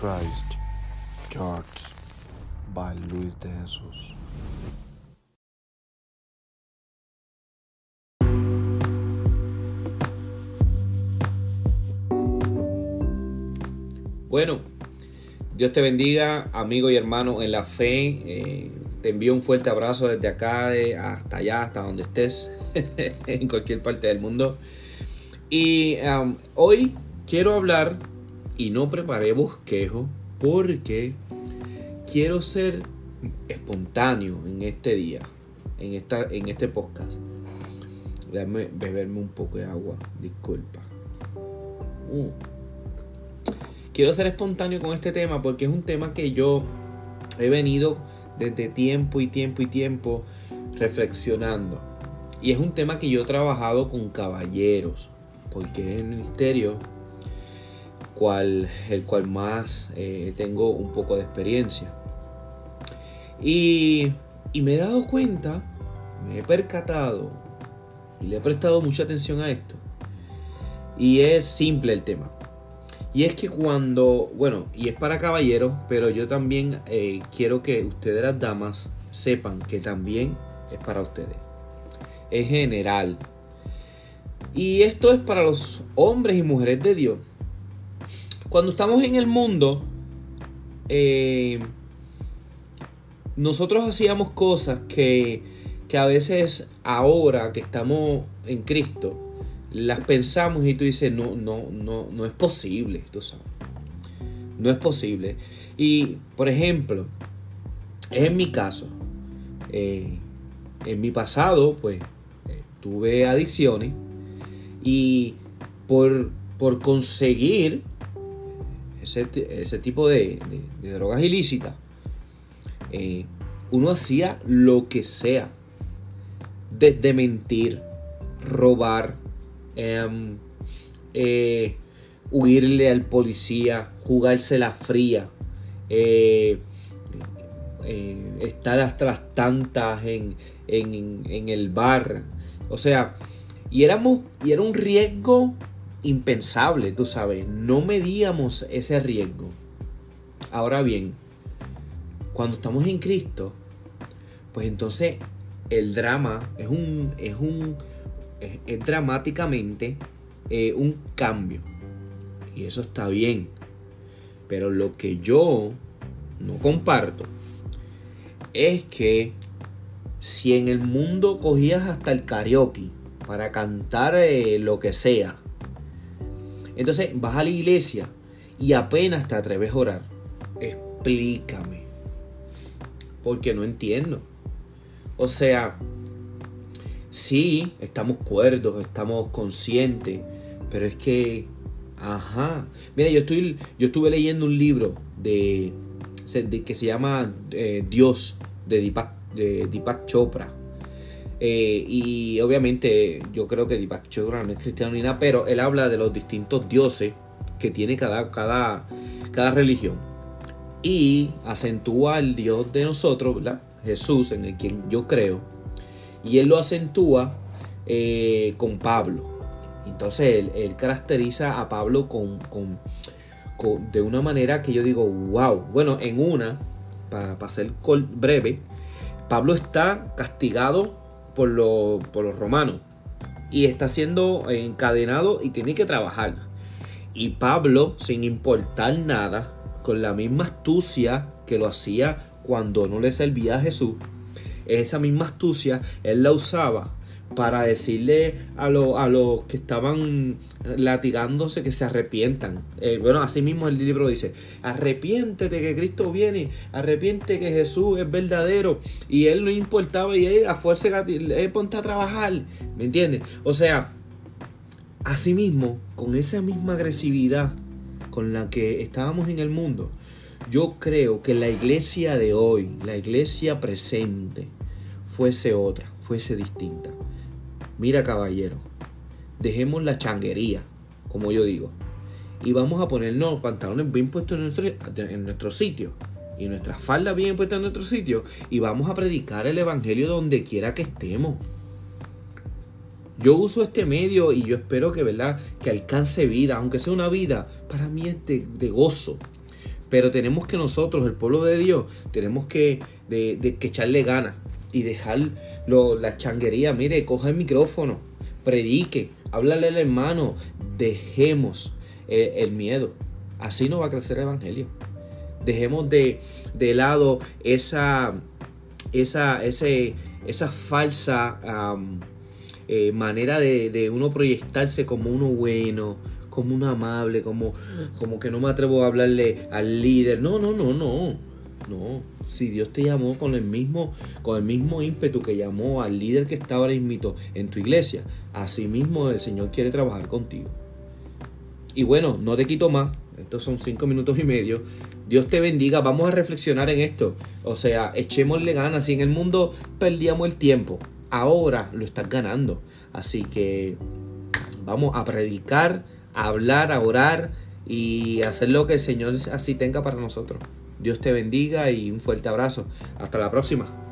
Christ Church by Luis de Jesús. Bueno, Dios te bendiga, amigo y hermano en la fe. Eh, te envío un fuerte abrazo desde acá hasta allá, hasta donde estés, en cualquier parte del mundo. Y um, hoy quiero hablar, y no preparé bosquejo, porque quiero ser espontáneo en este día, en, esta, en este podcast. Déjame beberme un poco de agua, disculpa. Uh. Quiero ser espontáneo con este tema porque es un tema que yo he venido desde tiempo y tiempo y tiempo reflexionando. Y es un tema que yo he trabajado con caballeros, porque es el ministerio el cual más eh, tengo un poco de experiencia. Y, y me he dado cuenta, me he percatado y le he prestado mucha atención a esto. Y es simple el tema. Y es que cuando, bueno, y es para caballeros, pero yo también eh, quiero que ustedes las damas sepan que también es para ustedes. Es general. Y esto es para los hombres y mujeres de Dios. Cuando estamos en el mundo, eh, nosotros hacíamos cosas que, que a veces ahora que estamos en Cristo, las pensamos y tú dices, no, no, no, no es posible, tú sabes. No es posible. Y, por ejemplo, es en mi caso. Eh, en mi pasado, pues, eh, tuve adicciones y por, por conseguir ese, ese tipo de, drogas ilícitas, eh, uno hacía lo que sea. Desde mentir, robar, Em, eh, huirle al policía, jugarse la fría, eh, estar hasta las tantas en, en, el bar. O sea, y éramos, y era un riesgo impensable, tú sabes, no medíamos ese riesgo. Ahora bien, cuando estamos en Cristo, pues entonces el drama es un, es un, es, dramáticamente eh, un cambio. Y eso está bien. Pero lo que yo no comparto es que si en el mundo cogías hasta el karaoke para cantar eh, lo que sea, entonces vas a la iglesia y apenas te atreves a orar. Explícame. Porque no entiendo. O sea, sí, estamos cuerdos, estamos conscientes, pero es que, ajá, mira, yo, estoy, yo estuve leyendo un libro de, que se llama eh, Dios de Deepak, de Deepak Chopra. Eh, y obviamente yo creo que Deepak Chopra no es cristiano ni nada, pero él habla de los distintos dioses que tiene cada, cada, cada religión. Y acentúa al Dios de nosotros. Jesús, en el quien yo creo y él lo acentúa eh, con Pablo. Entonces él, caracteriza a Pablo con, de una manera que yo digo, wow. Bueno, en una, para, para ser breve, Pablo está castigado por, por los romanos y está siendo encadenado y tiene que trabajar. Y Pablo, sin importar nada, con la misma astucia que lo hacía cuando no le servía a Jesús, esa misma astucia él la usaba para decirle a, a los que estaban latigándose que se arrepientan. Eh, bueno, así mismo el libro dice, arrepiéntete que Cristo viene, arrepiente que Jesús es verdadero. Y él no importaba y él a fuerza, él ponte a trabajar, ¿me entiendes? O sea, así mismo, con esa misma agresividad con la que estábamos en el mundo, yo creo que la iglesia de hoy, la iglesia presente, fuese otra, fuese distinta. Mira caballero, dejemos la changuería, como yo digo, y vamos a ponernos pantalones bien puestos en nuestro, en nuestro sitio y nuestras faldas bien puestas en nuestro sitio y vamos a predicar el Evangelio donde quiera que estemos. Yo uso este medio y yo espero que, ¿verdad? que alcance vida, aunque sea una vida, para mí es de gozo, Pero tenemos que nosotros, el pueblo de Dios, tenemos que, de, que echarle ganas y dejar lo, la changuería. Mire, coja el micrófono, predique, háblale al hermano, dejemos el, el miedo. Así no va a crecer el evangelio. Dejemos de, de lado esa, esa, ese, esa falsa eh, manera de, uno proyectarse como uno bueno, como uno amable, como, como que no me atrevo a hablarle al líder. No, no, no, no. No. Si Dios te llamó con el mismo, con el mismo ímpetu que llamó al líder que estaba ahora en tu iglesia, así mismo el Señor quiere trabajar contigo. Y bueno, no te quito más. Estos son cinco minutos y medio. Dios te bendiga. Vamos a reflexionar en esto. O sea, echémosle ganas. Si en el mundo perdíamos el tiempo, ahora lo estás ganando. Así que vamos a predicar, a hablar, a orar y hacer lo que el Señor así tenga para nosotros. Dios te bendiga y un fuerte abrazo. Hasta la próxima.